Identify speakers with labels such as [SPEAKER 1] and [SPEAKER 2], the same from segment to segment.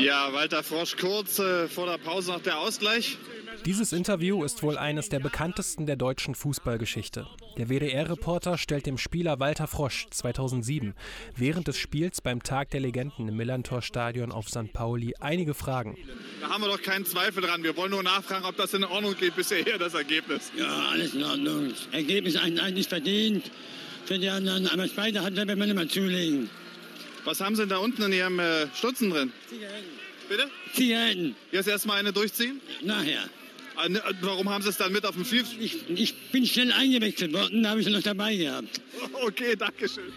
[SPEAKER 1] Ja, Walter Frosch kurz äh, vor der Pause noch der Ausgleich.
[SPEAKER 2] Dieses Interview ist wohl eines der bekanntesten der deutschen Fußballgeschichte. Der WDR-Reporter stellt dem Spieler Walter Frosch 2007 während des Spiels beim Tag der Legenden im Millantor-Stadion auf St. Pauli einige Fragen.
[SPEAKER 1] Da haben wir doch keinen Zweifel dran. Wir wollen nur nachfragen, ob das in Ordnung geht bisher, das Ergebnis.
[SPEAKER 3] Ja, alles in Ordnung. Ergebnis eigentlich verdient für die anderen, aber Zweite hat wenn man immer zulegen.
[SPEAKER 1] Was haben Sie denn da unten in Ihrem äh, Stutzen drin?
[SPEAKER 3] Zigaretten.
[SPEAKER 1] Bitte?
[SPEAKER 3] Zigaretten.
[SPEAKER 1] Jetzt erstmal eine durchziehen?
[SPEAKER 3] Nachher.
[SPEAKER 1] Äh, ne, Warum haben Sie es dann mit auf dem Field?
[SPEAKER 3] Ich, ich bin schnell eingewechselt worden, da habe ich sie noch dabei gehabt.
[SPEAKER 1] Okay, danke schön.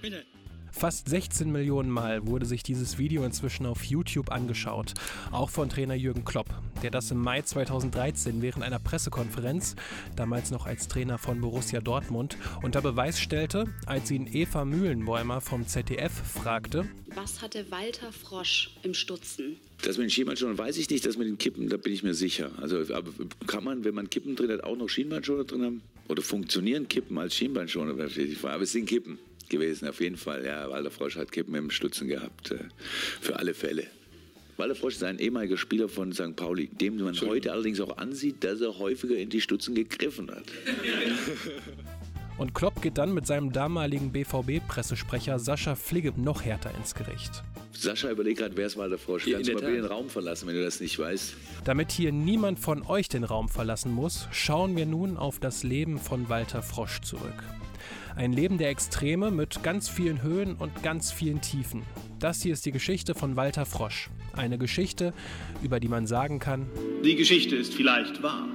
[SPEAKER 3] Bitte.
[SPEAKER 2] Fast 16 Millionen Mal wurde sich dieses Video inzwischen auf YouTube angeschaut, auch von Trainer Jürgen Klopp, der das im Mai 2013 während einer Pressekonferenz, damals noch als Trainer von Borussia Dortmund, unter Beweis stellte, als ihn Eva Mühlenbäumer vom ZDF fragte,
[SPEAKER 4] Was hatte Walter Frosch im Stutzen?
[SPEAKER 5] Das mit den Schienbeinschoner weiß ich nicht, das mit den Kippen, da bin ich mir sicher. Also aber kann man, wenn man Kippen drin hat, auch noch Schienbeinschoner drin haben? Oder funktionieren Kippen als Schienbeinschoner? Aber es sind Kippen gewesen, auf jeden Fall. Ja, Walter Frosch hat Kippen im Stutzen gehabt, äh, für alle Fälle. Walter Frosch ist ein ehemaliger Spieler von St. Pauli, dem man heute allerdings auch ansieht, dass er häufiger in die Stutzen gegriffen hat.
[SPEAKER 2] und Klopp geht dann mit seinem damaligen BVB-Pressesprecher Sascha Fligge noch härter ins Gericht.
[SPEAKER 5] Sascha, überleg gerade, wer ist Walter Frosch? Kannst du mal bitte den Raum verlassen, wenn du das nicht weißt?
[SPEAKER 2] Damit hier niemand von euch den Raum verlassen muss, schauen wir nun auf das Leben von Walter Frosch zurück. Ein Leben der Extreme mit ganz vielen Höhen und ganz vielen Tiefen. Das hier ist die Geschichte von Walter Frosch. Eine Geschichte, über die man sagen kann,
[SPEAKER 6] Die Geschichte ist vielleicht wahr.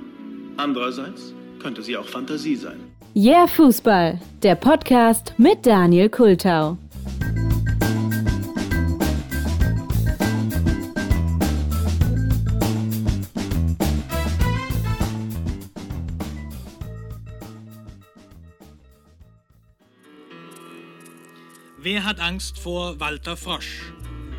[SPEAKER 6] Andererseits könnte sie auch Fantasie sein.
[SPEAKER 7] Yeah Fußball, der Podcast mit Daniel Kultau.
[SPEAKER 8] Wer hat Angst vor Walter Frosch?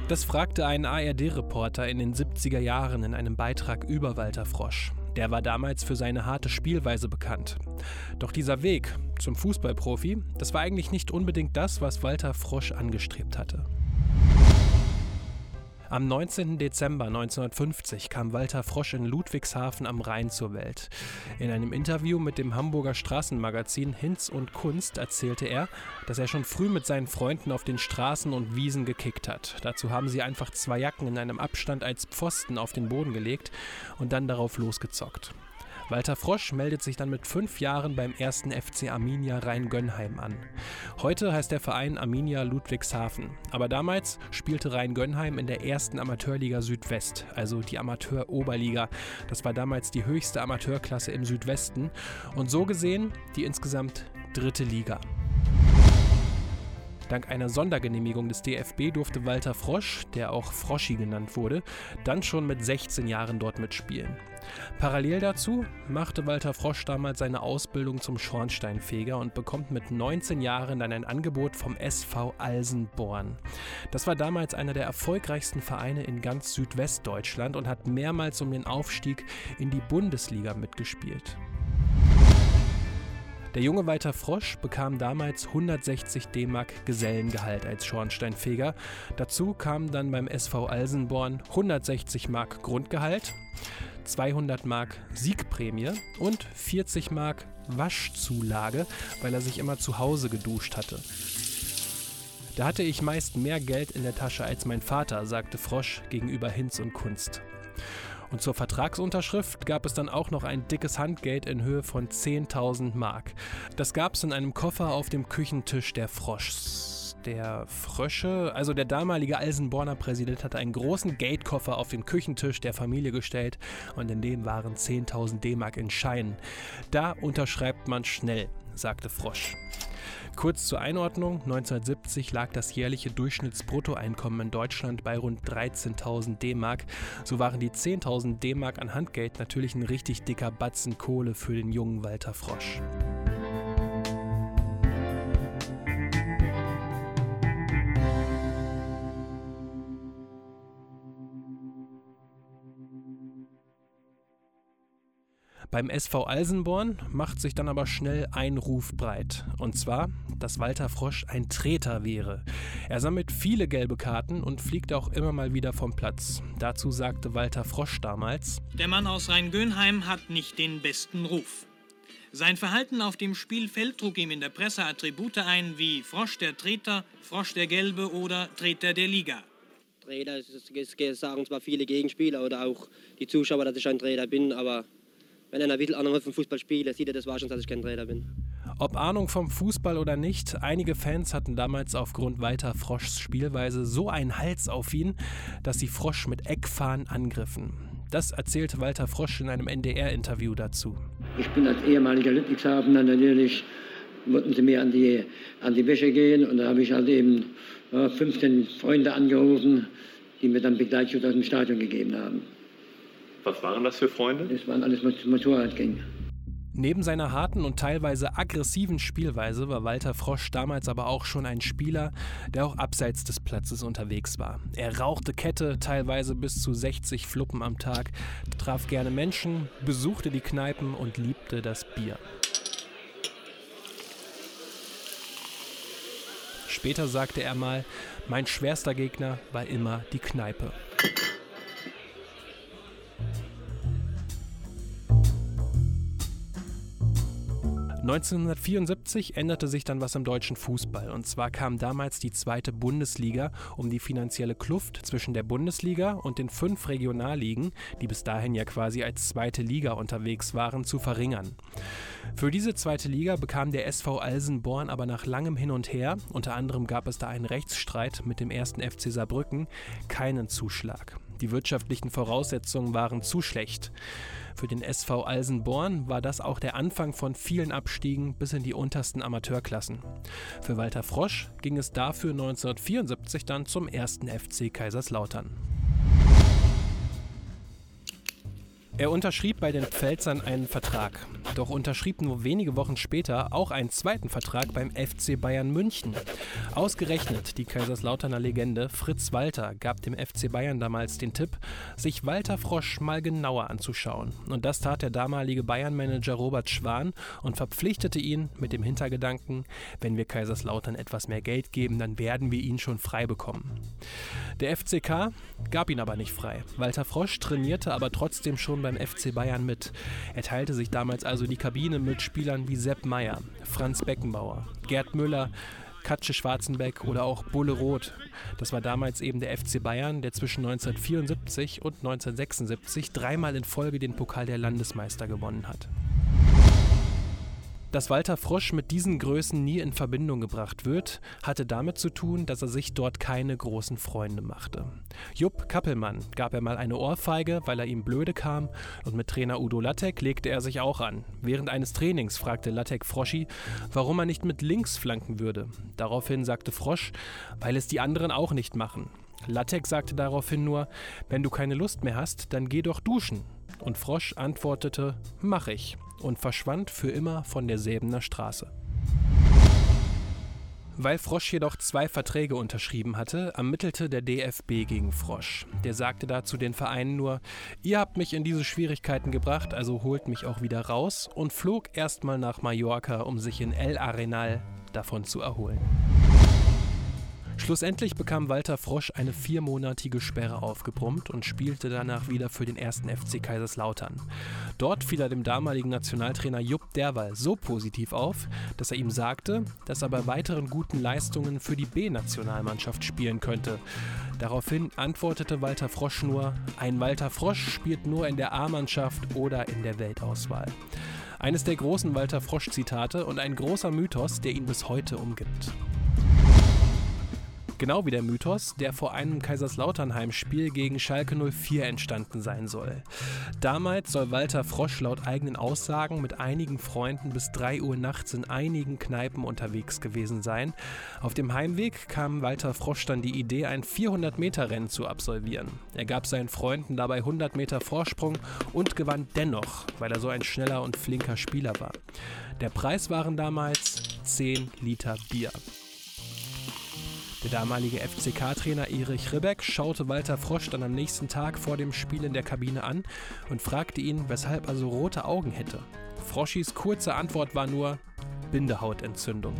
[SPEAKER 2] das fragte ein ARD-Reporter in den 70er Jahren in einem Beitrag über Walter Frosch. Der war damals für seine harte Spielweise bekannt. Doch dieser Weg zum Fußballprofi, das war eigentlich nicht unbedingt das, was Walter Frosch angestrebt hatte. Am 19. Dezember 1950 kam Walter Frosch in Ludwigshafen am Rhein zur Welt. In einem Interview mit dem Hamburger Straßenmagazin Hinz und Kunst erzählte er, dass er schon früh mit seinen Freunden auf den Straßen und Wiesen gekickt hat. Dazu haben sie einfach zwei Jacken in einem Abstand als Pfosten auf den Boden gelegt und dann darauf losgezockt. Walter Frosch meldet sich dann mit fünf Jahren beim ersten FC Arminia Rhein-Gönnheim an. Heute heißt der Verein Arminia Ludwigshafen, aber damals spielte Rhein-Gönnheim in der ersten Amateurliga Südwest, also die Amateur-Oberliga. Das war damals die höchste Amateurklasse im Südwesten und so gesehen die insgesamt dritte Liga. Dank einer Sondergenehmigung des DFB durfte Walter Frosch, der auch Froschi genannt wurde, dann schon mit 16 Jahren dort mitspielen. Parallel dazu machte Walter Frosch damals seine Ausbildung zum Schornsteinfeger und bekommt mit 19 Jahren dann ein Angebot vom SV Alsenborn. Das war damals einer der erfolgreichsten Vereine in ganz Südwestdeutschland und hat mehrmals um den Aufstieg in die Bundesliga mitgespielt. Der junge Walter Frosch bekam damals 160 D-Mark Gesellengehalt als Schornsteinfeger. Dazu kamen dann beim SV Alsenborn 160 Mark Grundgehalt, 200 Mark Siegprämie und 40 Mark Waschzulage, weil er sich immer zu Hause geduscht hatte. Da hatte ich meist mehr Geld in der Tasche als mein Vater, sagte Frosch gegenüber Hinz und Kunst. Und zur Vertragsunterschrift gab es dann auch noch ein dickes Handgeld in Höhe von 10.000 Mark. Das gab es in einem Koffer auf dem Küchentisch der Froschs. Der Frösche, also der damalige Alsenborner Präsident, hatte einen großen Geldkoffer auf den Küchentisch der Familie gestellt und in dem waren 10.000 D-Mark in Scheinen. Da unterschreibt man schnell, sagte Frosch. Kurz zur Einordnung, 1970 lag das jährliche Durchschnittsbruttoeinkommen in Deutschland bei rund 13.000 D-Mark. So waren die 10.000 D-Mark an Handgeld natürlich ein richtig dicker Batzen Kohle für den jungen Walter Frosch. Beim SV Alsenborn macht sich dann aber schnell ein Ruf breit. Und zwar, dass Walter Frosch ein Treter wäre. Er sammelt viele gelbe Karten und fliegt auch immer mal wieder vom Platz. Dazu sagte Walter Frosch damals:
[SPEAKER 8] Der Mann aus Rhein-Gönheim hat nicht den besten Ruf. Sein Verhalten auf dem Spielfeld trug ihm in der Presse Attribute ein wie Frosch der Treter, Frosch der Gelbe oder Treter der Liga.
[SPEAKER 9] Trainer, das sagen zwar viele Gegenspieler oder auch die Zuschauer, dass ich ein Trainer bin, aber wenn einer ein bisschen Ahnung vom Fußball spielt, sieht er das war schon, dass ich kein Trainer bin.
[SPEAKER 2] Ob Ahnung vom Fußball oder nicht, einige Fans hatten damals aufgrund Walter Froschs Spielweise so einen Hals auf ihn, dass sie Frosch mit Eckfahnen angriffen. Das erzählte Walter Frosch in einem NDR-Interview dazu.
[SPEAKER 10] Ich bin als ehemaliger Ludwigshafener natürlich, wollten sie mir an die, an die Wäsche gehen und da habe ich halt eben ja, 15 Freunde angerufen, die mir dann Begleitschutz aus dem Stadion gegeben haben.
[SPEAKER 11] Was waren das für Freunde?
[SPEAKER 10] Das waren alles Motorradgänge.
[SPEAKER 2] Neben seiner harten und teilweise aggressiven Spielweise war Walter Frosch damals aber auch schon ein Spieler, der auch abseits des Platzes unterwegs war. Er rauchte Kette, teilweise bis zu 60 Fluppen am Tag, traf gerne Menschen, besuchte die Kneipen und liebte das Bier. Später sagte er mal, mein schwerster Gegner war immer die Kneipe. 1974 änderte sich dann was im deutschen Fußball. Und zwar kam damals die zweite Bundesliga, um die finanzielle Kluft zwischen der Bundesliga und den fünf Regionalligen, die bis dahin ja quasi als zweite Liga unterwegs waren, zu verringern. Für diese zweite Liga bekam der SV Alsenborn aber nach langem Hin und Her, unter anderem gab es da einen Rechtsstreit mit dem ersten FC Saarbrücken, keinen Zuschlag. Die wirtschaftlichen Voraussetzungen waren zu schlecht. Für den SV Alsenborn war das auch der Anfang von vielen Abstiegen bis in die untersten Amateurklassen. Für Walter Frosch ging es dafür 1974 dann zum ersten FC Kaiserslautern. Er unterschrieb bei den Pfälzern einen Vertrag, doch unterschrieb nur wenige Wochen später auch einen zweiten Vertrag beim FC Bayern München. Ausgerechnet die Kaiserslauterner Legende Fritz Walter gab dem FC Bayern damals den Tipp, sich Walter Frosch mal genauer anzuschauen. Und das tat der damalige Bayern-Manager Robert Schwan und verpflichtete ihn mit dem Hintergedanken, wenn wir Kaiserslautern etwas mehr Geld geben, dann werden wir ihn schon frei bekommen. Der FCK gab ihn aber nicht frei. Walter Frosch trainierte aber trotzdem schon beim FC Bayern mit. Er teilte sich damals also die Kabine mit Spielern wie Sepp Meyer, Franz Beckenbauer, Gerd Müller, Katsche Schwarzenbeck oder auch Bulle Roth. Das war damals eben der FC Bayern, der zwischen 1974 und 1976 dreimal in Folge den Pokal der Landesmeister gewonnen hat. Dass Walter Frosch mit diesen Größen nie in Verbindung gebracht wird, hatte damit zu tun, dass er sich dort keine großen Freunde machte. Jupp Kappelmann gab er mal eine Ohrfeige, weil er ihm blöde kam, und mit Trainer Udo Lattek legte er sich auch an. Während eines Trainings fragte Lattek Froschi, warum er nicht mit links flanken würde. Daraufhin sagte Frosch, weil es die anderen auch nicht machen. Lattek sagte daraufhin nur, wenn du keine Lust mehr hast, dann geh doch duschen. Und Frosch antwortete, mach ich und verschwand für immer von der Säbener Straße. Weil Frosch jedoch zwei Verträge unterschrieben hatte, ermittelte der DFB gegen Frosch. Der sagte dazu den Vereinen nur, ihr habt mich in diese Schwierigkeiten gebracht, also holt mich auch wieder raus und flog erstmal nach Mallorca, um sich in El Arenal davon zu erholen. Schlussendlich bekam Walter Frosch eine viermonatige Sperre aufgebrummt und spielte danach wieder für den ersten FC Kaiserslautern. Dort fiel er dem damaligen Nationaltrainer Jupp Derwal so positiv auf, dass er ihm sagte, dass er bei weiteren guten Leistungen für die B-Nationalmannschaft spielen könnte. Daraufhin antwortete Walter Frosch nur, ein Walter Frosch spielt nur in der A-Mannschaft oder in der Weltauswahl. Eines der großen Walter Frosch-Zitate und ein großer Mythos, der ihn bis heute umgibt. Genau wie der Mythos, der vor einem Kaiserslautern-Heimspiel gegen Schalke 04 entstanden sein soll. Damals soll Walter Frosch laut eigenen Aussagen mit einigen Freunden bis 3 Uhr nachts in einigen Kneipen unterwegs gewesen sein. Auf dem Heimweg kam Walter Frosch dann die Idee, ein 400-Meter-Rennen zu absolvieren. Er gab seinen Freunden dabei 100 Meter Vorsprung und gewann dennoch, weil er so ein schneller und flinker Spieler war. Der Preis waren damals 10 Liter Bier. Der damalige FCK-Trainer Erich Ribbeck schaute Walter Frosch dann am nächsten Tag vor dem Spiel in der Kabine an und fragte ihn, weshalb er so rote Augen hätte. Froschis kurze Antwort war nur Bindehautentzündung.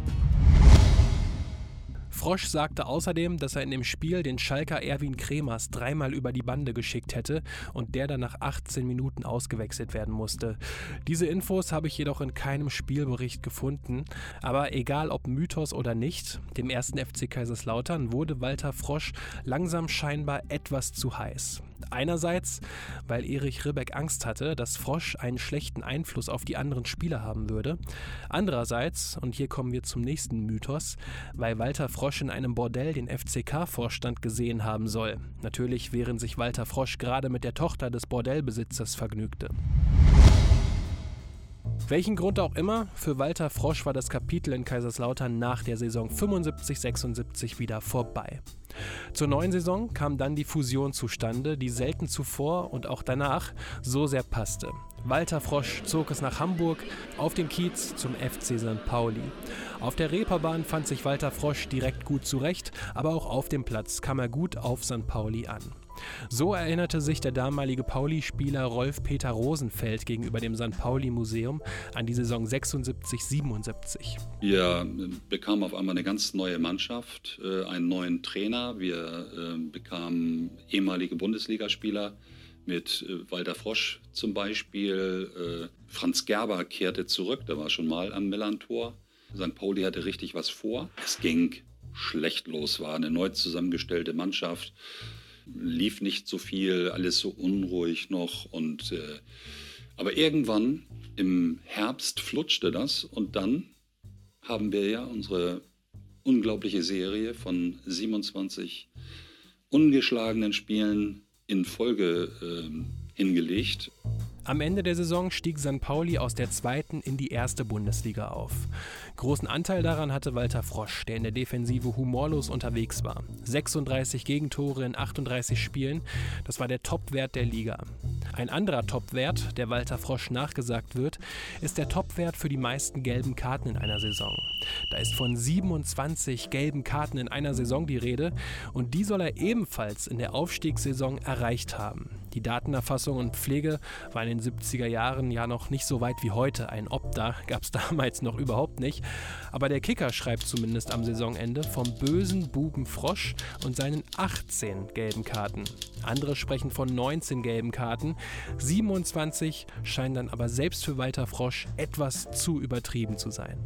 [SPEAKER 2] Frosch sagte außerdem, dass er in dem Spiel den Schalker Erwin Kremers dreimal über die Bande geschickt hätte und der dann nach 18 Minuten ausgewechselt werden musste. Diese Infos habe ich jedoch in keinem Spielbericht gefunden. Aber egal ob Mythos oder nicht, dem ersten FC Kaiserslautern wurde Walter Frosch langsam scheinbar etwas zu heiß. Einerseits, weil Erich Ribbeck Angst hatte, dass Frosch einen schlechten Einfluss auf die anderen Spieler haben würde. Andererseits, und hier kommen wir zum nächsten Mythos, weil Walter Frosch in einem Bordell den FCK-Vorstand gesehen haben soll. Natürlich während sich Walter Frosch gerade mit der Tochter des Bordellbesitzers vergnügte. Welchen Grund auch immer, für Walter Frosch war das Kapitel in Kaiserslautern nach der Saison 75-76 wieder vorbei. Zur neuen Saison kam dann die Fusion zustande, die selten zuvor und auch danach so sehr passte. Walter Frosch zog es nach Hamburg auf den Kiez zum FC St. Pauli. Auf der Reeperbahn fand sich Walter Frosch direkt gut zurecht, aber auch auf dem Platz kam er gut auf St. Pauli an. So erinnerte sich der damalige Pauli-Spieler Rolf-Peter Rosenfeld gegenüber dem St. Pauli-Museum an die Saison 76-77.
[SPEAKER 12] Wir bekamen auf einmal eine ganz neue Mannschaft, äh, einen neuen Trainer. Wir äh, bekamen ehemalige Bundesligaspieler mit äh, Walter Frosch zum Beispiel. Franz Gerber kehrte zurück, der war schon mal am Millantor. St. Pauli hatte richtig was vor. Es ging schlecht los, war eine neu zusammengestellte Mannschaft lief nicht so viel, alles so unruhig noch. Und, äh, aber irgendwann im Herbst flutschte das und dann haben wir ja unsere unglaubliche Serie von 27 ungeschlagenen Spielen in Folge äh, hingelegt.
[SPEAKER 2] Am Ende der Saison stieg St. Pauli aus der zweiten in die erste Bundesliga auf. Großen Anteil daran hatte Walter Frosch, der in der Defensive humorlos unterwegs war. 36 Gegentore in 38 Spielen, das war der Topwert der Liga. Ein anderer Topwert, der Walter Frosch nachgesagt wird, ist der Topwert für die meisten gelben Karten in einer Saison. Da ist von 27 gelben Karten in einer Saison die Rede und die soll er ebenfalls in der Aufstiegssaison erreicht haben. Die Datenerfassung und Pflege war in den 70er Jahren ja noch nicht so weit wie heute. Ein Opta gab es damals noch überhaupt nicht. Aber der Kicker schreibt zumindest am Saisonende vom bösen Buben Frosch und seinen 18 gelben Karten. Andere sprechen von 19 gelben Karten. 27 scheinen dann aber selbst für Walter Frosch etwas zu übertrieben zu sein.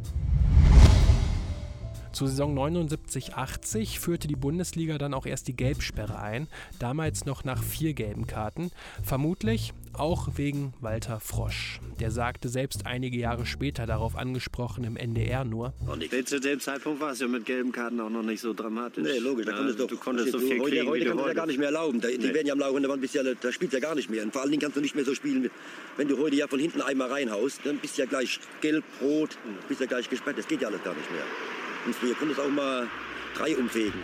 [SPEAKER 2] Zur Saison 79-80 führte die Bundesliga dann auch erst die Gelbsperre ein, damals noch nach vier gelben Karten, vermutlich auch wegen Walter Frosch. Der sagte selbst einige Jahre später darauf angesprochen im NDR nur.
[SPEAKER 13] Und ich, zu dem Zeitpunkt war es ja mit gelben Karten auch noch nicht so dramatisch.
[SPEAKER 14] Nee, logisch, da konntest ja,
[SPEAKER 13] du konntest so viel
[SPEAKER 14] heute,
[SPEAKER 13] kriegen,
[SPEAKER 14] heute kannst du ja gar nicht mehr erlauben. Da,
[SPEAKER 13] nee.
[SPEAKER 14] Die werden ja am laufenden Band, bist ja, da spielt ja gar nicht mehr. Und vor allen Dingen kannst du nicht mehr so spielen, wenn du heute ja von hinten einmal reinhaust, dann bist du ja gleich gelb, rot, bist ja gleich gesperrt. Das geht ja alles gar nicht mehr. Und früher konntest du auch mal drei umfegen.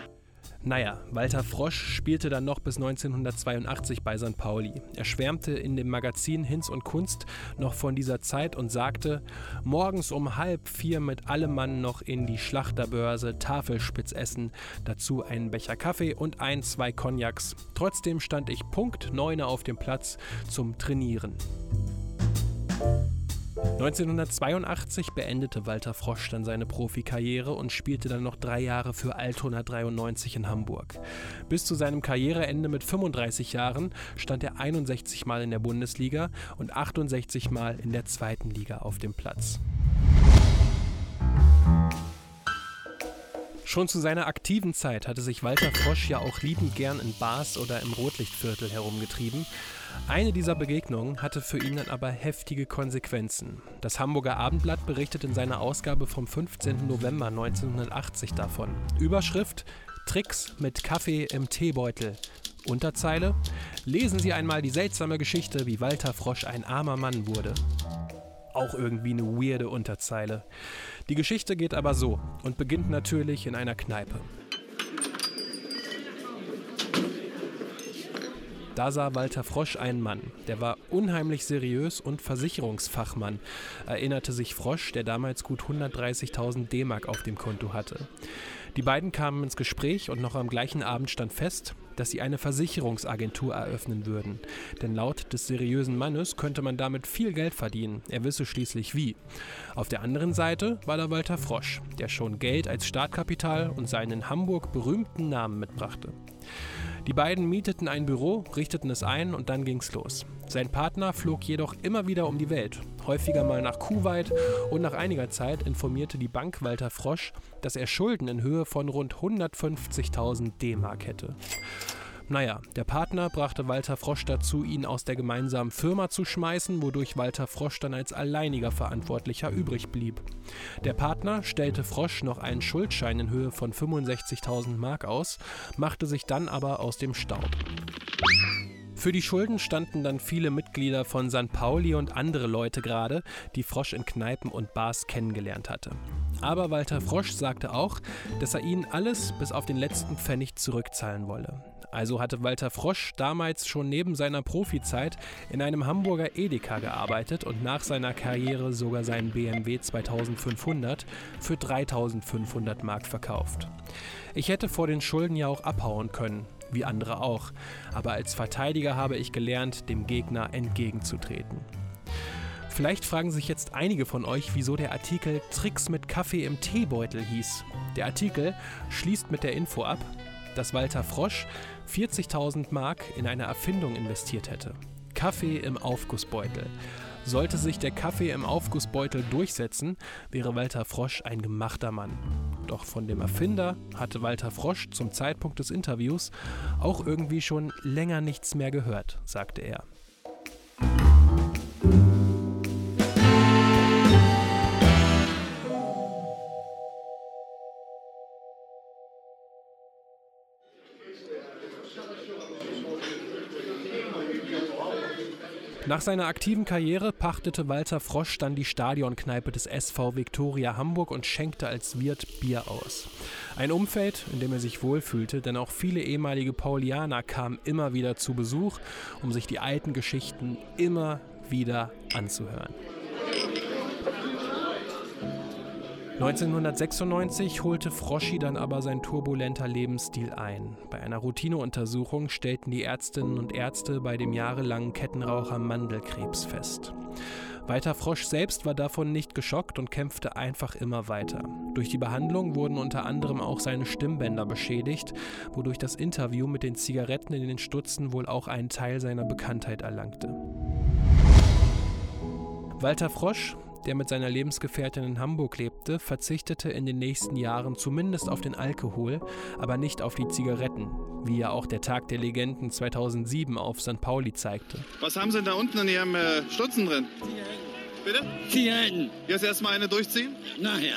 [SPEAKER 2] Naja, Walter Frosch spielte dann noch bis 1982 bei St. Pauli. Er schwärmte in dem Magazin Hinz und Kunst noch von dieser Zeit und sagte, morgens um halb vier mit allem Mann noch in die Schlachterbörse Tafelspitz essen, dazu einen Becher Kaffee und ein, zwei Cognacs. Trotzdem stand ich Punkt 9 auf dem Platz zum Trainieren. 1982 beendete Walter Frosch dann seine Profikarriere und spielte dann noch drei Jahre für Altona 93 in Hamburg. Bis zu seinem Karriereende mit 35 Jahren stand er 61 Mal in der Bundesliga und 68 Mal in der zweiten Liga auf dem Platz. Schon zu seiner aktiven Zeit hatte sich Walter Frosch ja auch liebend gern in Bars oder im Rotlichtviertel herumgetrieben. Eine dieser Begegnungen hatte für ihn dann aber heftige Konsequenzen. Das Hamburger Abendblatt berichtet in seiner Ausgabe vom 15. November 1980 davon. Überschrift Tricks mit Kaffee im Teebeutel. Unterzeile Lesen Sie einmal die seltsame Geschichte, wie Walter Frosch ein armer Mann wurde. Auch irgendwie eine weirde Unterzeile. Die Geschichte geht aber so und beginnt natürlich in einer Kneipe. Da sah Walter Frosch einen Mann, der war unheimlich seriös und Versicherungsfachmann, erinnerte sich Frosch, der damals gut 130.000 D-Mark auf dem Konto hatte. Die beiden kamen ins Gespräch und noch am gleichen Abend stand fest, dass sie eine Versicherungsagentur eröffnen würden. Denn laut des seriösen Mannes könnte man damit viel Geld verdienen. Er wisse schließlich wie. Auf der anderen Seite war da Walter Frosch, der schon Geld als Startkapital und seinen in Hamburg berühmten Namen mitbrachte. Die beiden mieteten ein Büro, richteten es ein und dann ging's los. Sein Partner flog jedoch immer wieder um die Welt, häufiger mal nach Kuwait und nach einiger Zeit informierte die Bank Walter Frosch, dass er Schulden in Höhe von rund 150.000 D-Mark hätte. Naja, der Partner brachte Walter Frosch dazu, ihn aus der gemeinsamen Firma zu schmeißen, wodurch Walter Frosch dann als alleiniger Verantwortlicher übrig blieb. Der Partner stellte Frosch noch einen Schuldschein in Höhe von 65.000 Mark aus, machte sich dann aber aus dem Staub. Für die Schulden standen dann viele Mitglieder von St. Pauli und andere Leute gerade, die Frosch in Kneipen und Bars kennengelernt hatte. Aber Walter Frosch sagte auch, dass er ihnen alles bis auf den letzten Pfennig zurückzahlen wolle. Also hatte Walter Frosch damals schon neben seiner Profizeit in einem Hamburger Edeka gearbeitet und nach seiner Karriere sogar seinen BMW 2500 für 3500 Mark verkauft. Ich hätte vor den Schulden ja auch abhauen können, wie andere auch, aber als Verteidiger habe ich gelernt, dem Gegner entgegenzutreten. Vielleicht fragen sich jetzt einige von euch, wieso der Artikel Tricks mit Kaffee im Teebeutel hieß. Der Artikel schließt mit der Info ab, dass Walter Frosch 40.000 Mark in eine Erfindung investiert hätte. Kaffee im Aufgussbeutel. Sollte sich der Kaffee im Aufgussbeutel durchsetzen, wäre Walter Frosch ein gemachter Mann. Doch von dem Erfinder hatte Walter Frosch zum Zeitpunkt des Interviews auch irgendwie schon länger nichts mehr gehört, sagte er. Nach seiner aktiven Karriere pachtete Walter Frosch dann die Stadionkneipe des SV Viktoria Hamburg und schenkte als Wirt Bier aus. Ein Umfeld, in dem er sich wohlfühlte, denn auch viele ehemalige Paulianer kamen immer wieder zu Besuch, um sich die alten Geschichten immer wieder anzuhören. 1996 holte Froschi dann aber sein turbulenter Lebensstil ein. Bei einer Routineuntersuchung stellten die Ärztinnen und Ärzte bei dem jahrelangen Kettenraucher Mandelkrebs fest. Walter Frosch selbst war davon nicht geschockt und kämpfte einfach immer weiter. Durch die Behandlung wurden unter anderem auch seine Stimmbänder beschädigt, wodurch das Interview mit den Zigaretten in den Stutzen wohl auch einen Teil seiner Bekanntheit erlangte. Walter Frosch der mit seiner Lebensgefährtin in Hamburg lebte, verzichtete in den nächsten Jahren zumindest auf den Alkohol, aber nicht auf die Zigaretten, wie ja auch der Tag der Legenden 2007 auf St. Pauli zeigte.
[SPEAKER 1] Was haben Sie denn da unten in Ihrem äh, Stutzen drin? Bitte?
[SPEAKER 3] Zigaretten.
[SPEAKER 1] Jetzt erstmal eine durchziehen?
[SPEAKER 3] Nachher.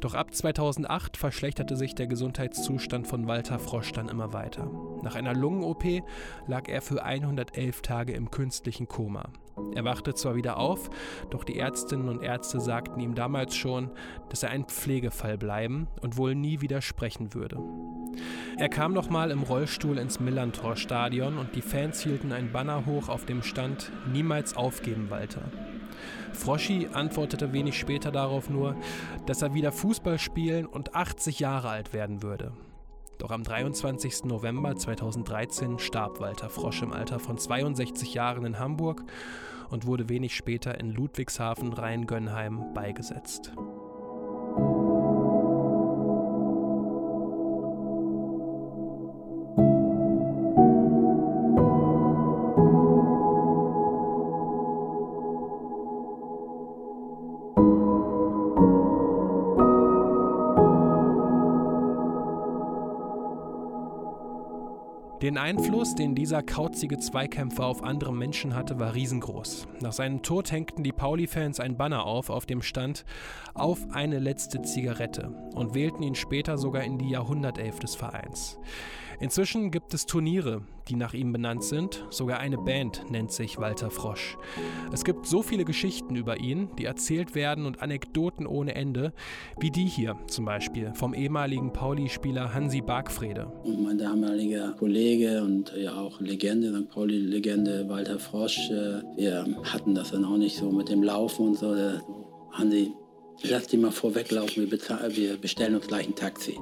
[SPEAKER 2] Doch ab 2008 verschlechterte sich der Gesundheitszustand von Walter Frosch dann immer weiter. Nach einer Lungen-OP lag er für 111 Tage im künstlichen Koma. Er wachte zwar wieder auf, doch die Ärztinnen und Ärzte sagten ihm damals schon, dass er ein Pflegefall bleiben und wohl nie wieder sprechen würde. Er kam nochmal im Rollstuhl ins Millantor-Stadion und die Fans hielten ein Banner hoch, auf dem stand: Niemals aufgeben, Walter. Froschi antwortete wenig später darauf nur, dass er wieder Fußball spielen und 80 Jahre alt werden würde. Doch am 23. November 2013 starb Walter Frosch im Alter von 62 Jahren in Hamburg und wurde wenig später in Ludwigshafen Rheingönheim beigesetzt. Einfluss, den dieser kauzige Zweikämpfer auf andere Menschen hatte, war riesengroß. Nach seinem Tod hängten die Pauli-Fans ein Banner auf, auf dem stand Auf eine letzte Zigarette und wählten ihn später sogar in die Jahrhundertelf des Vereins. Inzwischen gibt es Turniere, die nach ihm benannt sind. Sogar eine Band nennt sich Walter Frosch. Es gibt so viele Geschichten über ihn, die erzählt werden und Anekdoten ohne Ende, wie die hier zum Beispiel vom ehemaligen Pauli-Spieler Hansi Bargfrede.
[SPEAKER 15] Mein damaliger Kollege und ja auch Legende, St. Pauli-Legende Walter Frosch, äh, wir hatten das dann auch nicht so mit dem Laufen und so. Hansi, lass die mal vorweglaufen, wir, wir bestellen uns gleich ein Taxi.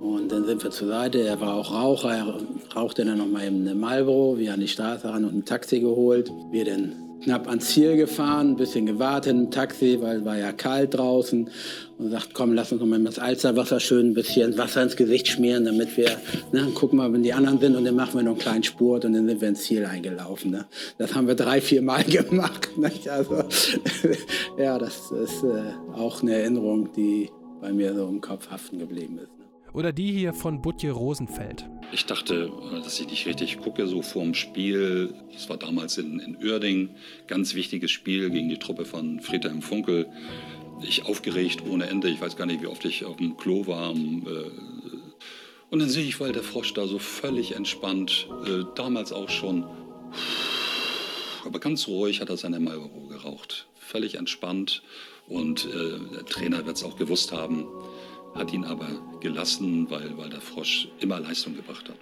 [SPEAKER 15] Und dann sind wir zur Seite. Er war auch Raucher. Er rauchte dann noch mal eben eine Marlboro. Wir an die Straße ran und ein Taxi geholt. Wir dann knapp ans Ziel gefahren, ein bisschen gewartet im Taxi, weil es war ja kalt draußen. Und sagt, komm, lass uns noch mal das Alsterwasser schön ein bisschen Wasser ins Gesicht schmieren, damit wir, ne, gucken mal, wenn die anderen sind. Und dann machen wir noch einen kleinen Spurt und dann sind wir ins Ziel eingelaufen. Ne? Das haben wir drei, vier Mal gemacht. Nicht? Also, ja, das ist äh, auch eine Erinnerung, die bei mir so im Kopf haften geblieben ist.
[SPEAKER 2] Oder die hier von Butje Rosenfeld.
[SPEAKER 12] Ich dachte, dass ich nicht richtig gucke, so vorm Spiel. Das war damals in, in Uerding. Ganz wichtiges Spiel gegen die Truppe von Friedhelm Funkel. Ich aufgeregt ohne Ende. Ich weiß gar nicht, wie oft ich auf dem Klo war. Äh, und dann sehe ich Walter Frosch da so völlig entspannt. Äh, damals auch schon. Aber ganz ruhig hat er seine Marlboro geraucht. Völlig entspannt. Und äh, der Trainer wird es auch gewusst haben hat ihn aber gelassen, weil, weil der Frosch immer Leistung gebracht hat.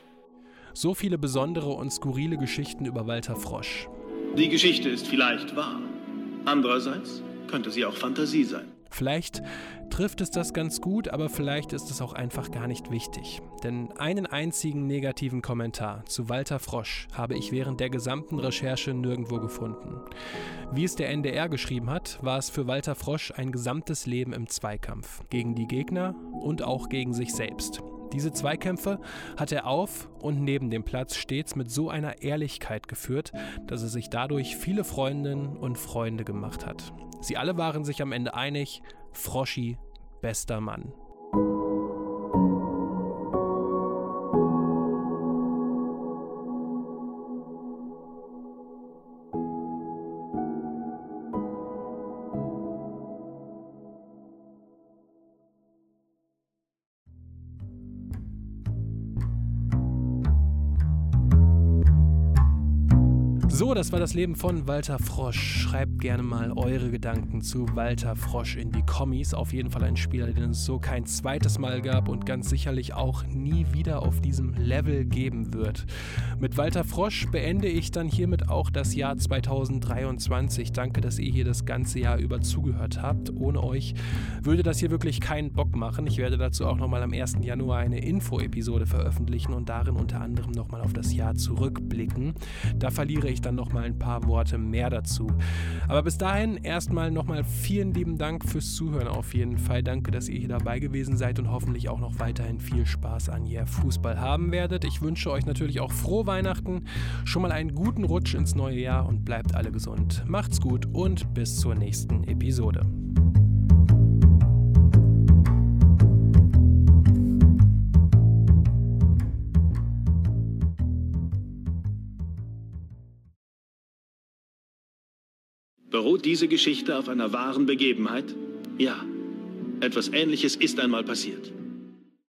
[SPEAKER 2] So viele besondere und skurrile Geschichten über Walter Frosch.
[SPEAKER 6] Die Geschichte ist vielleicht wahr. Andererseits könnte sie auch Fantasie sein.
[SPEAKER 2] Vielleicht trifft es das ganz gut, aber vielleicht ist es auch einfach gar nicht wichtig. Denn einen einzigen negativen Kommentar zu Walter Frosch habe ich während der gesamten Recherche nirgendwo gefunden. Wie es der NDR geschrieben hat, war es für Walter Frosch ein gesamtes Leben im Zweikampf. Gegen die Gegner und auch gegen sich selbst. Diese Zweikämpfe hat er auf und neben dem Platz stets mit so einer Ehrlichkeit geführt, dass er sich dadurch viele Freundinnen und Freunde gemacht hat. Sie alle waren sich am Ende einig, Froschi, bester Mann. So, das war das Leben von Walter Frosch. Schreibt gerne mal eure Gedanken zu Walter Frosch in die Kommis. Auf jeden Fall ein Spieler, den es so kein zweites Mal gab und ganz sicherlich auch nie wieder auf diesem Level geben wird. Mit Walter Frosch beende ich dann hiermit auch das Jahr 2023. Danke, dass ihr hier das ganze Jahr über zugehört habt. Ohne euch würde das hier wirklich keinen Bock machen. Ich werde dazu auch nochmal am 1. Januar eine Info-Episode veröffentlichen und darin unter anderem nochmal auf das Jahr zurückblicken. Da verliere ich dann noch mal ein paar Worte mehr dazu. Aber bis dahin erstmal nochmal vielen lieben Dank fürs Zuhören auf jeden Fall. Danke, dass ihr hier dabei gewesen seid und hoffentlich auch noch weiterhin viel Spaß an ihr Fußball haben werdet. Ich wünsche euch natürlich auch frohe Weihnachten, schon mal einen guten Rutsch ins neue Jahr und bleibt alle gesund. Macht's gut und bis zur nächsten Episode.
[SPEAKER 6] Beruht diese Geschichte auf einer wahren Begebenheit? Ja, etwas Ähnliches ist einmal passiert.